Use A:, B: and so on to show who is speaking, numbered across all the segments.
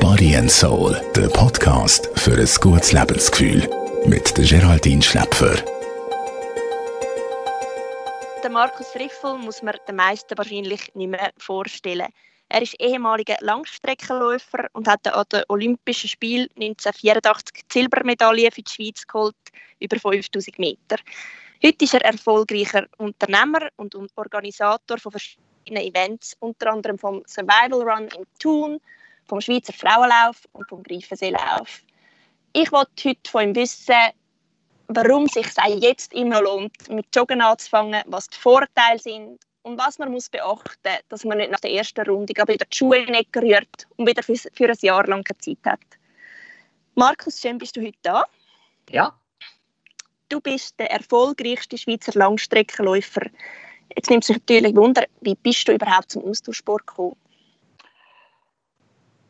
A: Body and Soul, der Podcast für ein gutes Lebensgefühl. Mit Geraldine Schläpfer.
B: Der Markus Riffel muss man den meisten wahrscheinlich nicht mehr vorstellen. Er ist ehemaliger Langstreckenläufer und hat an den Olympischen Spielen 1984 die Silbermedaille für die Schweiz geholt, über 5000 Meter. Heute ist er erfolgreicher Unternehmer und Organisator von verschiedenen Events, unter anderem vom Survival Run in Thun, vom Schweizer Frauenlauf und vom Greifenseelauf. Ich wollte heute von ihm wissen, warum sich es jetzt immer lohnt, mit Joggen anzufangen, was die Vorteile sind und was man muss beachten, dass man nicht nach der ersten Runde wieder die Schuhe in Ecke rührt und wieder für, für ein Jahr lang keine Zeit hat. Markus, schön bist du heute da.
C: Ja,
B: Du bist der erfolgreichste Schweizer Langstreckenläufer. Jetzt nimmt sich natürlich Wunder, wie bist du überhaupt zum Austauschsport gekommen?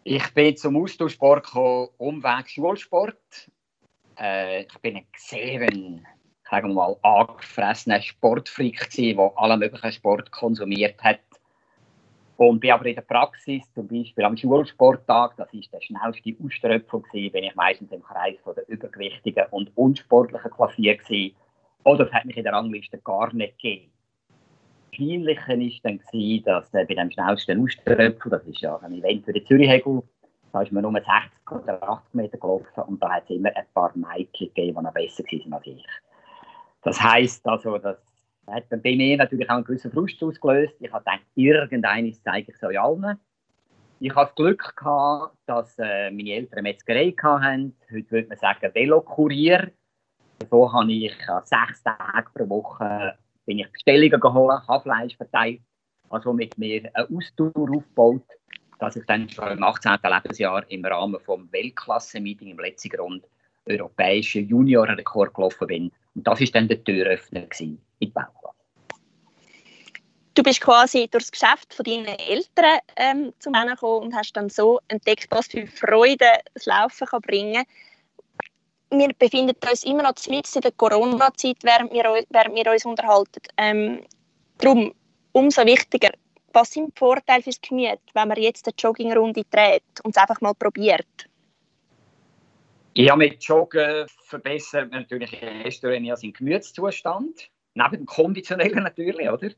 C: Ich bin zum Austauschsport gekommen, Umweg Schulsport. Äh, ich bin ein sehr, sagen wir mal, angefressener Sportfreak der alle möglichen Sport konsumiert hat. Und bin aber in der Praxis, zum Beispiel am Schulsporttag, das ist der schnellste gewesen, bin ich meistens im Kreis von der Übergewichtigen und Unsportlichen klassiert. Oder es hat mich in der Rangliste gar nicht gegeben. Peinlicher war dann, gewesen, dass äh, bei dem schnellsten Ausströpfung, das ist ja ein Event für den Zürichhegel, da ist man nur 60 oder 80 Meter gelaufen und da hat es immer ein paar Mädchen gegeben, die noch besser waren als ich. Das heisst also, das hat dann bei mir natürlich auch einen gewissen Frust ausgelöst. Ich habe gedacht, irgendeines zeige ich es euch allen. Ich hatte das Glück, gehabt, dass äh, meine Eltern eine Metzgerei hatten. Heute würde man sagen Velokurier. So habe ich an sechs Tagen pro Woche bin ich Bestellungen geholt, habe Fleisch verteilt, also mit mir eine Ausdauer aufgebaut, dass ich dann schon im 18. Lebensjahr im Rahmen des Weltklasse-Meeting im letzten Grund europäischen Juniorenrekord gelaufen bin. Und das war dann der Türöffner in die Bauklasse.
B: Du bist quasi durch das Geschäft von deinen Eltern ähm, zum Rennen gekommen und hast dann so entdeckt, was für Freude das Laufen kann bringen kann. Wir befinden uns immer noch in der Corona-Zeit, während wir, während wir uns unterhalten. Ähm, darum umso wichtiger, was sind die Vorteile fürs Gemüt, wenn man jetzt eine Joggingrunde dreht und es einfach mal probiert?
C: Ja, mit Joggen verbessert man natürlich erster Linie seinen Gemütszustand. Neben dem konditionellen natürlich, oder?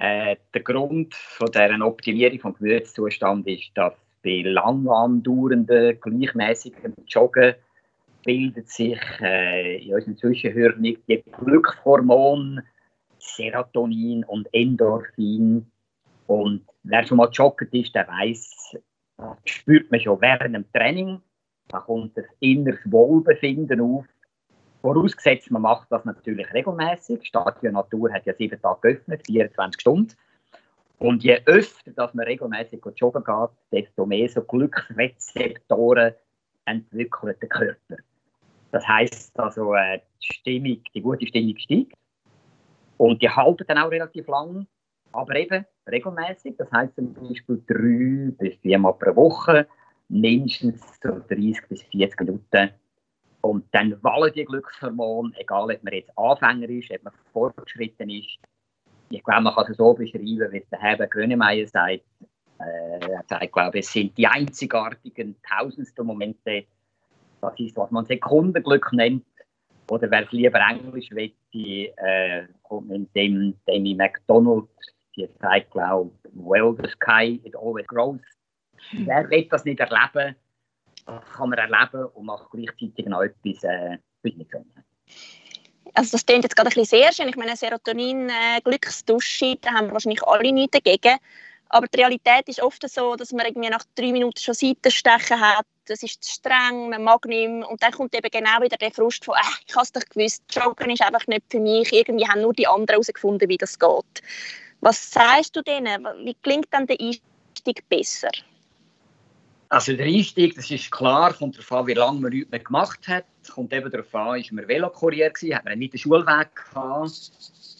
C: Äh, der Grund von dieser Optimierung des Gemütszustands ist, dass bei lang andauernden, gleichmäßigen Joggen bildet sich äh, in unserem Zwischenhirn die Glückshormone Serotonin und Endorphin. Und wer schon mal joggt ist, der weiß, das spürt man schon während dem Training da kommt das inneres Wohlbefinden auf. Vorausgesetzt, man macht das natürlich regelmäßig. Stadion Natur hat ja sieben Tage geöffnet, 24 Stunden. Und je öfter dass man regelmäßig joggen geht, desto mehr so Glücksrezeptoren entwickelt der Körper. Das heisst also, äh, die Stimmung, die gute Stimmung steigt. Und die halten dann auch relativ lang, aber eben regelmäßig. Das heisst zum Beispiel drei bis viermal pro Woche mindestens so 30 bis 40 Minuten. Und dann wallen die Glückshormone, egal ob man jetzt Anfänger ist, ob man fortgeschritten ist. Ich glaube, man kann es so beschreiben, wie es der Herbert Grönemeyer sagt. Äh, er sagt, glaube es sind die einzigartigen tausendsten Momente. Das ist, was man Sekundenglück nennt. Oder wer es lieber Englisch will, äh, kommt mit dem Demi McDonald, die sagt, glaube well, the sky, it always grows. Wer will das nicht erleben, das kann man erleben und macht gleichzeitig noch etwas äh,
B: Also das klingt jetzt gerade ein bisschen sehr schön. Ich meine, Serotonin, äh, da haben wahrscheinlich alle nichts dagegen. Aber die Realität ist oft so, dass man irgendwie nach drei Minuten schon Seitenstechen hat. Das ist zu streng, man mag nicht mehr. Und dann kommt eben genau wieder der Frust von, äh, ich habe es doch gewusst, Joggen ist einfach nicht für mich. Irgendwie haben nur die anderen herausgefunden, wie das geht. Was sagst du denen? Wie klingt dann der Einstieg besser?
C: Also der Einstieg, das ist klar, kommt darauf an, wie lange man nichts mehr gemacht hat. Kommt eben darauf an, ist man Velokurier gewesen, hat man nicht den Schulweg gehabt.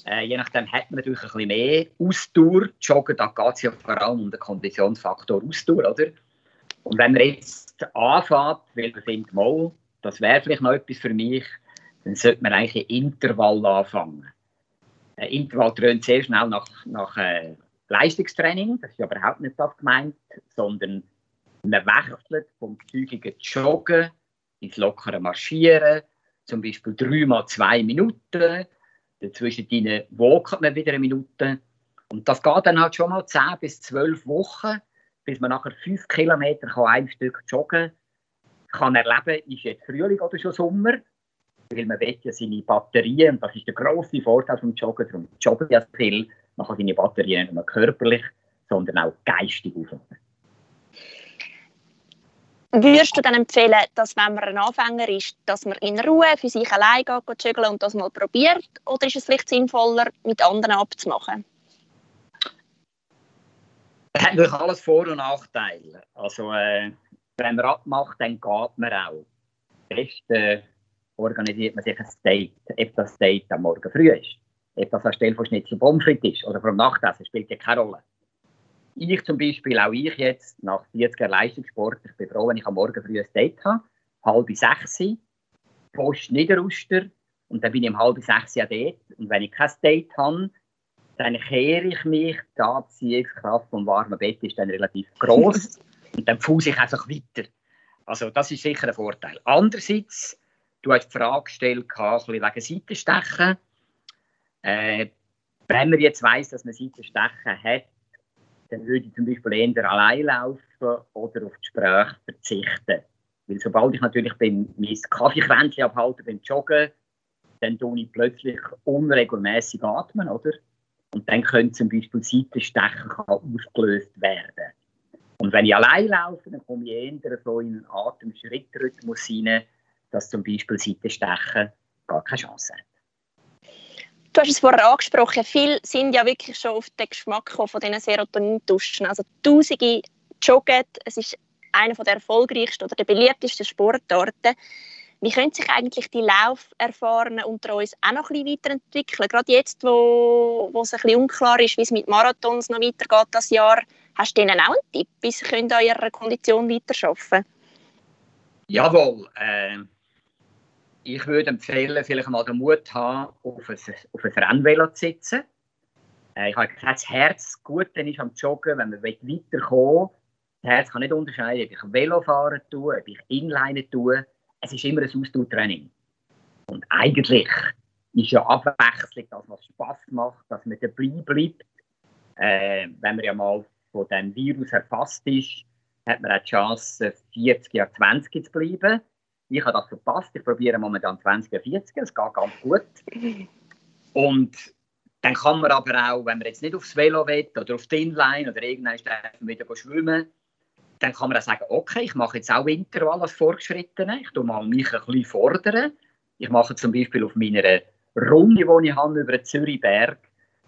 C: Äh, je nachdem hat man natürlich ein bisschen mehr Ausdauer. Joggen, da geht es ja vor allem um den Konditionsfaktor Ausdauer, oder? Und wenn man jetzt anfängt, weil man findet, mal, das wäre vielleicht noch etwas für mich, dann sollte man eigentlich ein Intervall anfangen. Ein Intervall dröhnt sehr schnell nach, nach äh, Leistungstraining, das ist überhaupt nicht das gemeint, sondern man wechselt vom zügigen Joggen ins lockere Marschieren, zum Beispiel dreimal zwei Minuten, dazwischen walkt man wieder eine Minute. Und das geht dann halt schon mal 10 bis 12 Wochen, bis man nachher 5 Kilometer kann ein Stück joggen kann. erleben, ist jetzt Frühling oder schon Sommer, weil man will ja seine Batterien, das ist der grosse Vorteil vom Joggen, darum joggen ja viel, man kann seine Batterien nicht nur körperlich, sondern auch geistig aufladen.
B: Würdest du dann empfehlen, dass wenn man ein Anfänger ist, dass man in Ruhe für sich allein geht, joggen und das mal probiert? Oder ist es vielleicht sinnvoller, mit anderen abzumachen?
C: Das hat natürlich alles Vor- und Nachteile. Also, äh, wenn man abmacht, dann geht man auch. Best äh, organisiert man sich ein Date, ob das Date am Morgen früh ist. Ob das anstelle von Schnitzel Pomfrit ist oder vom Nachtessen, spielt ja keine Rolle ich zum Beispiel, auch ich jetzt, nach 40 Jahren Leistungssport, ich bin froh, wenn ich am Morgen früh ein Date habe, halb sechs, Post Niederuster, und dann bin ich um halb sechs ja dort. Und wenn ich kein Date habe, dann kehre ich mich, die Anziehungskraft vom warmen Bett ist dann relativ groß und dann fuße ich einfach weiter. Also das ist sicher ein Vorteil. Andererseits, du hast die Frage gestellt, wegen Seitenstechen. Äh, wenn man jetzt weiss, dass man Seitenstechen hat, dann würde ich zum Beispiel eher allein laufen oder auf Gespräch verzichten. Weil sobald ich natürlich beim, mein Kaffeekränzchen abhalte beim Joggen, dann tue ich plötzlich unregelmäßig atmen, oder? Und dann können zum Beispiel Seitenstechen ausgelöst werden. Und wenn ich allein laufe, dann komme ich eher so in einen Atemschrittrhythmus rein, dass zum Beispiel Seitenstechen gar keine Chance haben.
B: Du hast es vorher angesprochen, viele sind ja wirklich schon auf den Geschmack von diesen Serotonin-Duschen. Also Tausende joggen, es ist einer der erfolgreichsten oder der beliebtesten Sportarten. Wie können sich eigentlich die Lauferfahrenen unter uns auch noch ein bisschen weiterentwickeln? Gerade jetzt, wo, wo es ein bisschen unklar ist, wie es mit Marathons noch weitergeht das Jahr, hast du ihnen auch einen Tipp, wie sie an ihrer Kondition weiterarbeiten
C: Jawohl. Äh, ich würde empfehlen, vielleicht mal den Mut haben, auf ein, auf ein Rennvelo zu sitzen. Äh, ich habe gesagt, das Herz gut ist am Joggen, wenn man weiterkommen will. Das Herz kann nicht unterscheiden, ob ich Velo fahren tue, ob ich Inline tue. Es ist immer ein Ausdauertraining. Und eigentlich ist ja Abwechslung das, was Spaß macht, dass man dabei bleibt. Äh, wenn man ja mal von diesem Virus erfasst ist, hat man auch die Chance, 40 Jahre 20 zu bleiben. Ich habe das verpasst. Ich probiere momentan 20er, 40er. Es geht ganz gut. Und dann kann man aber auch, wenn man jetzt nicht aufs Velo will oder auf die Inline oder irgendwann wieder schwimmen, dann kann man auch sagen, okay, ich mache jetzt auch Intervall als Fortgeschrittene. Ich tue mal mich ein bisschen fordern. Ich mache zum Beispiel auf meiner Runde, die ich habe, über den Zürichberg,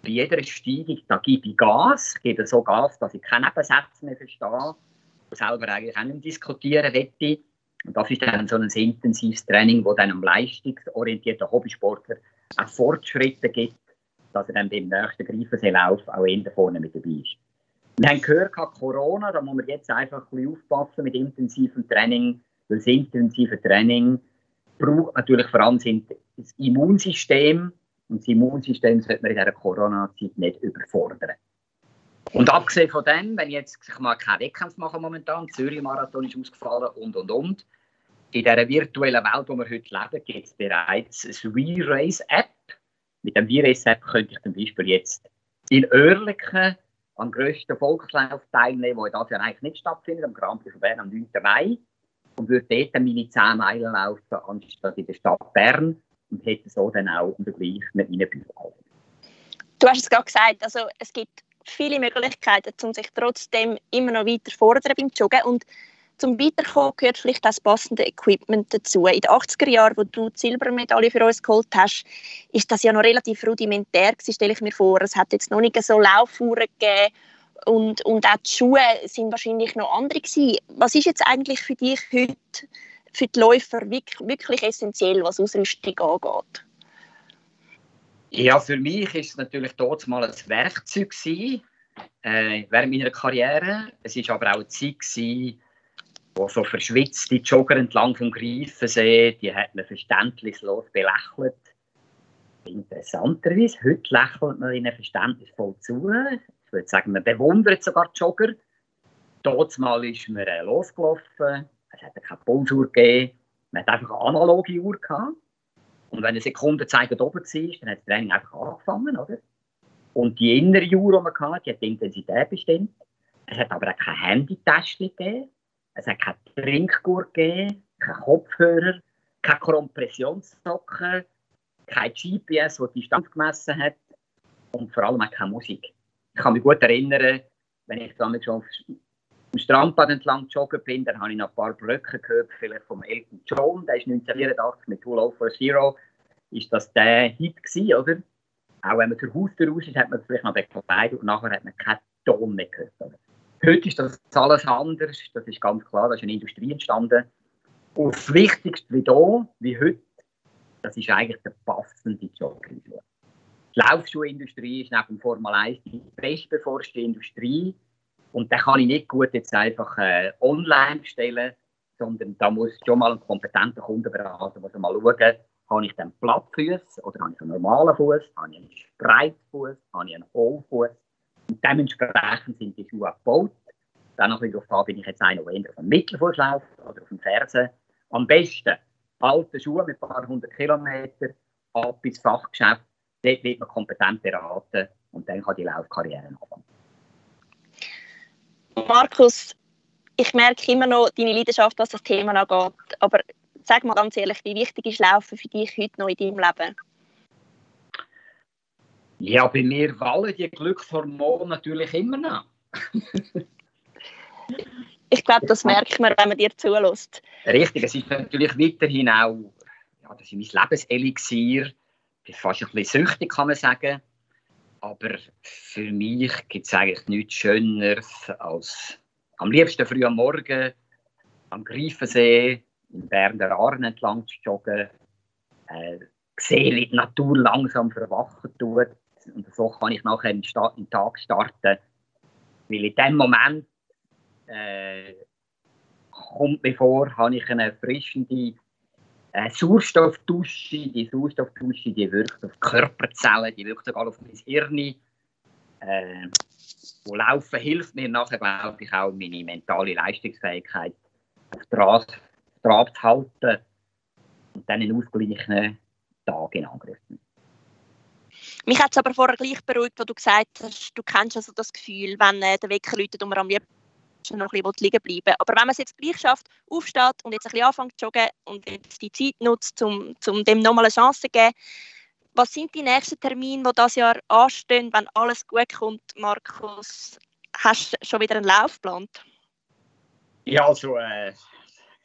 C: bei jeder Steigung, da gebe ich Gas. Ich gebe so Gas, dass ich keine Nebensätze mehr verstehe. Selber eigentlich auch nicht diskutieren möchte. Und das ist dann so ein intensives Training, dann einem leistungsorientierten Hobbysportler auch Fortschritte gibt, dass er dann beim nächsten Greifenseelauf auch eher vorne mit dabei ist. Wir haben gehört, Corona, da muss man jetzt einfach ein bisschen aufpassen mit intensivem Training, das intensive Training braucht natürlich vor allem das Immunsystem und das Immunsystem sollte man in dieser Corona-Zeit nicht überfordern. Und abgesehen von dem, wenn jetzt ich mal keinen Wettkampf mache momentan, Zürich-Marathon ist ausgefallen und und und, in dieser virtuellen Welt, in der wir heute leben, gibt es bereits eine V-Race-App. Mit dem V-Race-App könnte ich zum Beispiel jetzt in Oerlikon am grössten Volkslauf teilnehmen, der das Jahr eigentlich nicht stattfindet, am Grand Prix von Bern am 9. Mai. Und würde dort meine 10 Meilen laufen, anstatt in der Stadt Bern. Und hätte so dann auch den Vergleich mit meinen Büchern.
B: Du hast es gerade gesagt, also es gibt viele Möglichkeiten, um sich trotzdem immer noch weiter fordern beim Joggen. Und zum Weiterkommen gehört vielleicht das passende Equipment dazu. In den 80er Jahren, wo du die Silbermedaille für uns geholt hast, ist das ja noch relativ rudimentär gewesen, stelle ich mir vor. Es hat jetzt noch nicht so Laufuhren gegeben und, und auch die Schuhe sind wahrscheinlich noch andere gewesen. Was ist jetzt eigentlich für dich heute, für die Läufer wirklich, wirklich essentiell, was Ausrüstung angeht?
C: Ja, für mich ist es natürlich dort mal ein Werkzeug gewesen, äh, während meiner Karriere. Es ist aber auch eine Zeit gewesen, wo so verschwitzte Jogger entlang vom Greifensee, die hat man verständnislos belächelt. Interessanterweise, heute lächelt man ihnen verständnisvoll zu. Jetzt sagen wir, bewundert sogar die Jogger. Mal ist man äh, losgelaufen, es hat keine Pulsuhr gegeben, man hat einfach eine analoge Uhr gehabt. Und wenn eine Sekundenzeiger oben war, dann hat das Training einfach angefangen, oder? Und die innere Uhr, die man hatte, die hat die Intensität bestimmt. Es hat aber auch kein Handytäschchen gegeben, es hat keine Trinkgurt gegeben, kein Kopfhörer, keine Kompressionssocken, kein GPS, das die Distanz gemessen hat und vor allem auch keine Musik. Ich kann mich gut erinnern, wenn ich damals schon dem Strandbad entlang joggen bin, dann habe ich noch ein paar Brücken gehört, vielleicht vom Elton John, der ist 1984 mit Tool Over Zero, ist das der Hit gewesen, oder? Auch wenn man zur Haustür raus ist, hat man vielleicht noch bekleidet und nachher hat man keinen Ton mehr gehört. Oder? Heute ist das alles anders, das ist ganz klar, da ist eine Industrie entstanden. Und das Wichtigste wie da, wie heute, das ist eigentlich der passende Jogging. Die Laufschuhindustrie ist neben Formel 1 die bestbeforschte Industrie. Und da kann ich nicht gut jetzt einfach äh, online bestellen, sondern da muss schon mal ein kompetenter Kundenberater muss mal schauen, habe ich dann Plattfuß oder habe ich einen normalen Fuß, habe ich einen Spreitfuß, habe ich einen Hohlfuß. Dementsprechend sind die Schuhe gebaut. Dann noch darauf an, bin ich jetzt einer, der eher auf dem Mittelfuß läuft oder auf dem Fersen. Am besten alte Schuhe mit ein paar hundert Kilometern, ab ins Fachgeschäft Dort wird man kompetent beraten und dann kann die Laufkarriere anfangen.
B: Markus, ich merke immer noch deine Leidenschaft, was das Thema angeht. Aber sag mal ganz ehrlich, wie wichtig ist Laufen für dich heute noch in deinem Leben?
C: Ja, bei mir wallen die Glückshormone natürlich immer noch.
B: ich glaube, das merkt man, wenn man dir zulässt.
C: Richtig, es ist natürlich weiterhin auch ja, das ist mein Lebenselixier fast ein bisschen süchtig, kann man sagen. Aber für mich gibt es eigentlich nichts Schöneres als am liebsten früh am Morgen am Greifensee in Bern der Arn entlang zu joggen, äh, sehen, wie die Natur langsam verwachen tut. Und so kann ich nachher Start, den Tag starten. Weil in dem Moment äh, kommt mir vor, habe ich eine erfrischende äh, Sauerstoffdusche, die Sauerstoffdusche, die wirkt auf Körperzellen, die wirkt sogar auf mein Hirn. Äh, wo Laufen hilft mir nachher, glaube ich, auch meine mentale Leistungsfähigkeit auf Draht, Draht zu halten und dann einen ausgeglichenen Tag in Angriff nehmen.
B: Mich hat es aber vorher gleich beruhigt, wo du gesagt hast, du kennst also das Gefühl, wenn äh, der Wecker läutet und man am liebsten noch ein bisschen liegen bleiben Aber wenn man es jetzt gleich schafft, aufsteht und jetzt ein bisschen anfängt zu joggen und jetzt die Zeit nutzt, um, um dem nochmal eine Chance zu geben, was sind die nächsten Termine, die dieses Jahr anstehen, wenn alles gut kommt, Markus? Hast du schon wieder einen Lauf geplant?
C: Ja, also äh,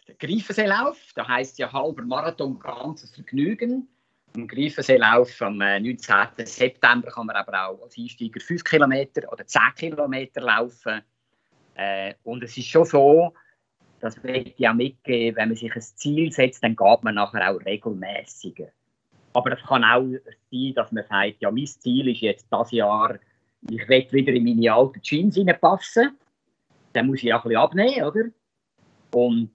C: der Greifenseelauf, da heißt ja halber Marathon ganzes Vergnügen. Im Greifenseelauf am 19. Äh, September kann man aber auch als Einsteiger 5 Kilometer oder 10 Kilometer laufen. Äh, und es ist schon so, das will ich auch mitgeben, wenn man sich ein Ziel setzt, dann geht man nachher auch regelmäßiger. Aber es kann auch sein, dass man sagt, ja, mein Ziel ist jetzt das Jahr, ich will wieder in meine alten Jeans passen. Dann muss ich auch ein bisschen abnehmen, oder? Und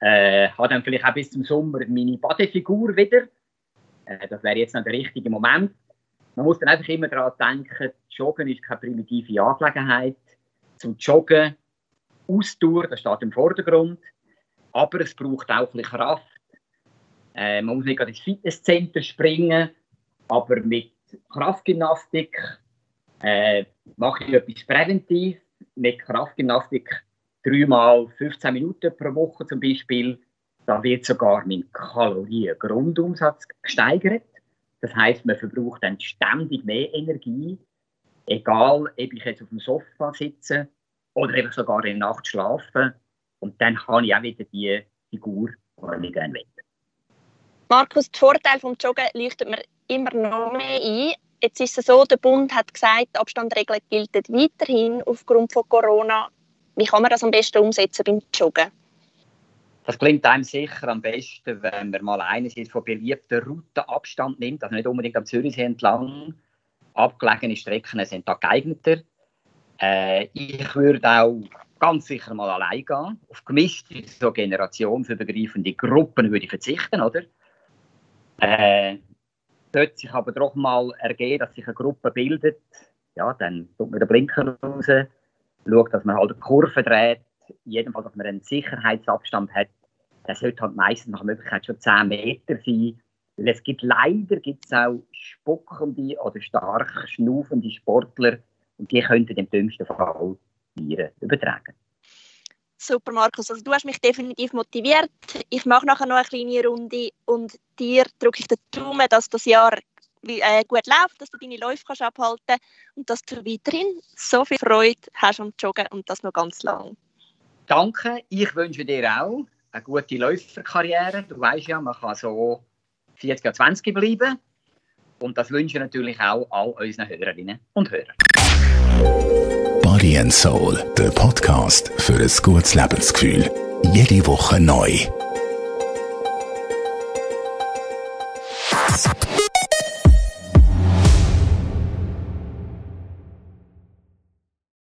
C: äh, habe dann vielleicht auch bis zum Sommer meine Badefigur wieder. Äh, das wäre jetzt noch der richtige Moment. Man muss dann einfach immer daran denken, Joggen ist keine primitive Angelegenheit zum Joggen, Ausdauer, das steht im Vordergrund. Aber es braucht auch ein bisschen Kraft. Äh, man muss nicht ins Fitnesscenter springen, aber mit Kraftgymnastik äh, mache ich etwas präventiv. Mit Kraftgymnastik dreimal 15 Minuten pro Woche zum Beispiel. Da wird sogar mein Kalorien-Grundumsatz gesteigert. Das heißt, man verbraucht dann ständig mehr Energie Egal, ob ich jetzt auf dem Sofa sitze oder eben sogar in der Nacht schlafe. Und dann habe ich auch wieder die Figur, die ich gerne will.
B: Markus, die Vorteile des Joggen leuchtet mir immer noch mehr ein. Jetzt ist es so, der Bund hat gesagt, die Abstandregeln gelten weiterhin aufgrund von Corona. Wie kann man das am besten umsetzen beim Joggen?
C: Das klingt einem sicher am besten, wenn man mal einerseits von beliebten Routen Abstand nimmt, also nicht unbedingt am Zürichsee entlang, abgelegene Strecken sind da geeigneter. Äh, ich würde auch ganz sicher mal allein gehen. Auf gemischte, so generationsübergreifende Gruppen würde ich verzichten, oder? Äh, sollte sich aber doch mal ergeben, dass sich eine Gruppe bildet, ja, dann tut man den Blinker raus, schaut, dass man halt eine Kurve dreht, Fall, dass man einen Sicherheitsabstand hat. Das sollte halt meistens nach Möglichkeit schon 10 Meter sein. Weil es gibt leider gibt's auch spuckende oder stark schnaufende Sportler und die könnten im dümmsten Fall Viren übertragen.
B: Super, Markus. Also du hast mich definitiv motiviert. Ich mache nachher noch eine kleine Runde und dir drücke ich den Daumen, dass das Jahr äh, gut läuft, dass du deine Läufe kannst abhalten und dass du weiterhin so viel Freude hast am Joggen und das noch ganz lang.
C: Danke. Ich wünsche dir auch eine gute Läuferkarriere. Du weißt ja, man kann so 40 20 bleiben. Und das wünsche ich natürlich auch all unseren Hörerinnen und Hörern.
A: Body and Soul, der Podcast für ein gutes Lebensgefühl. Jede Woche neu.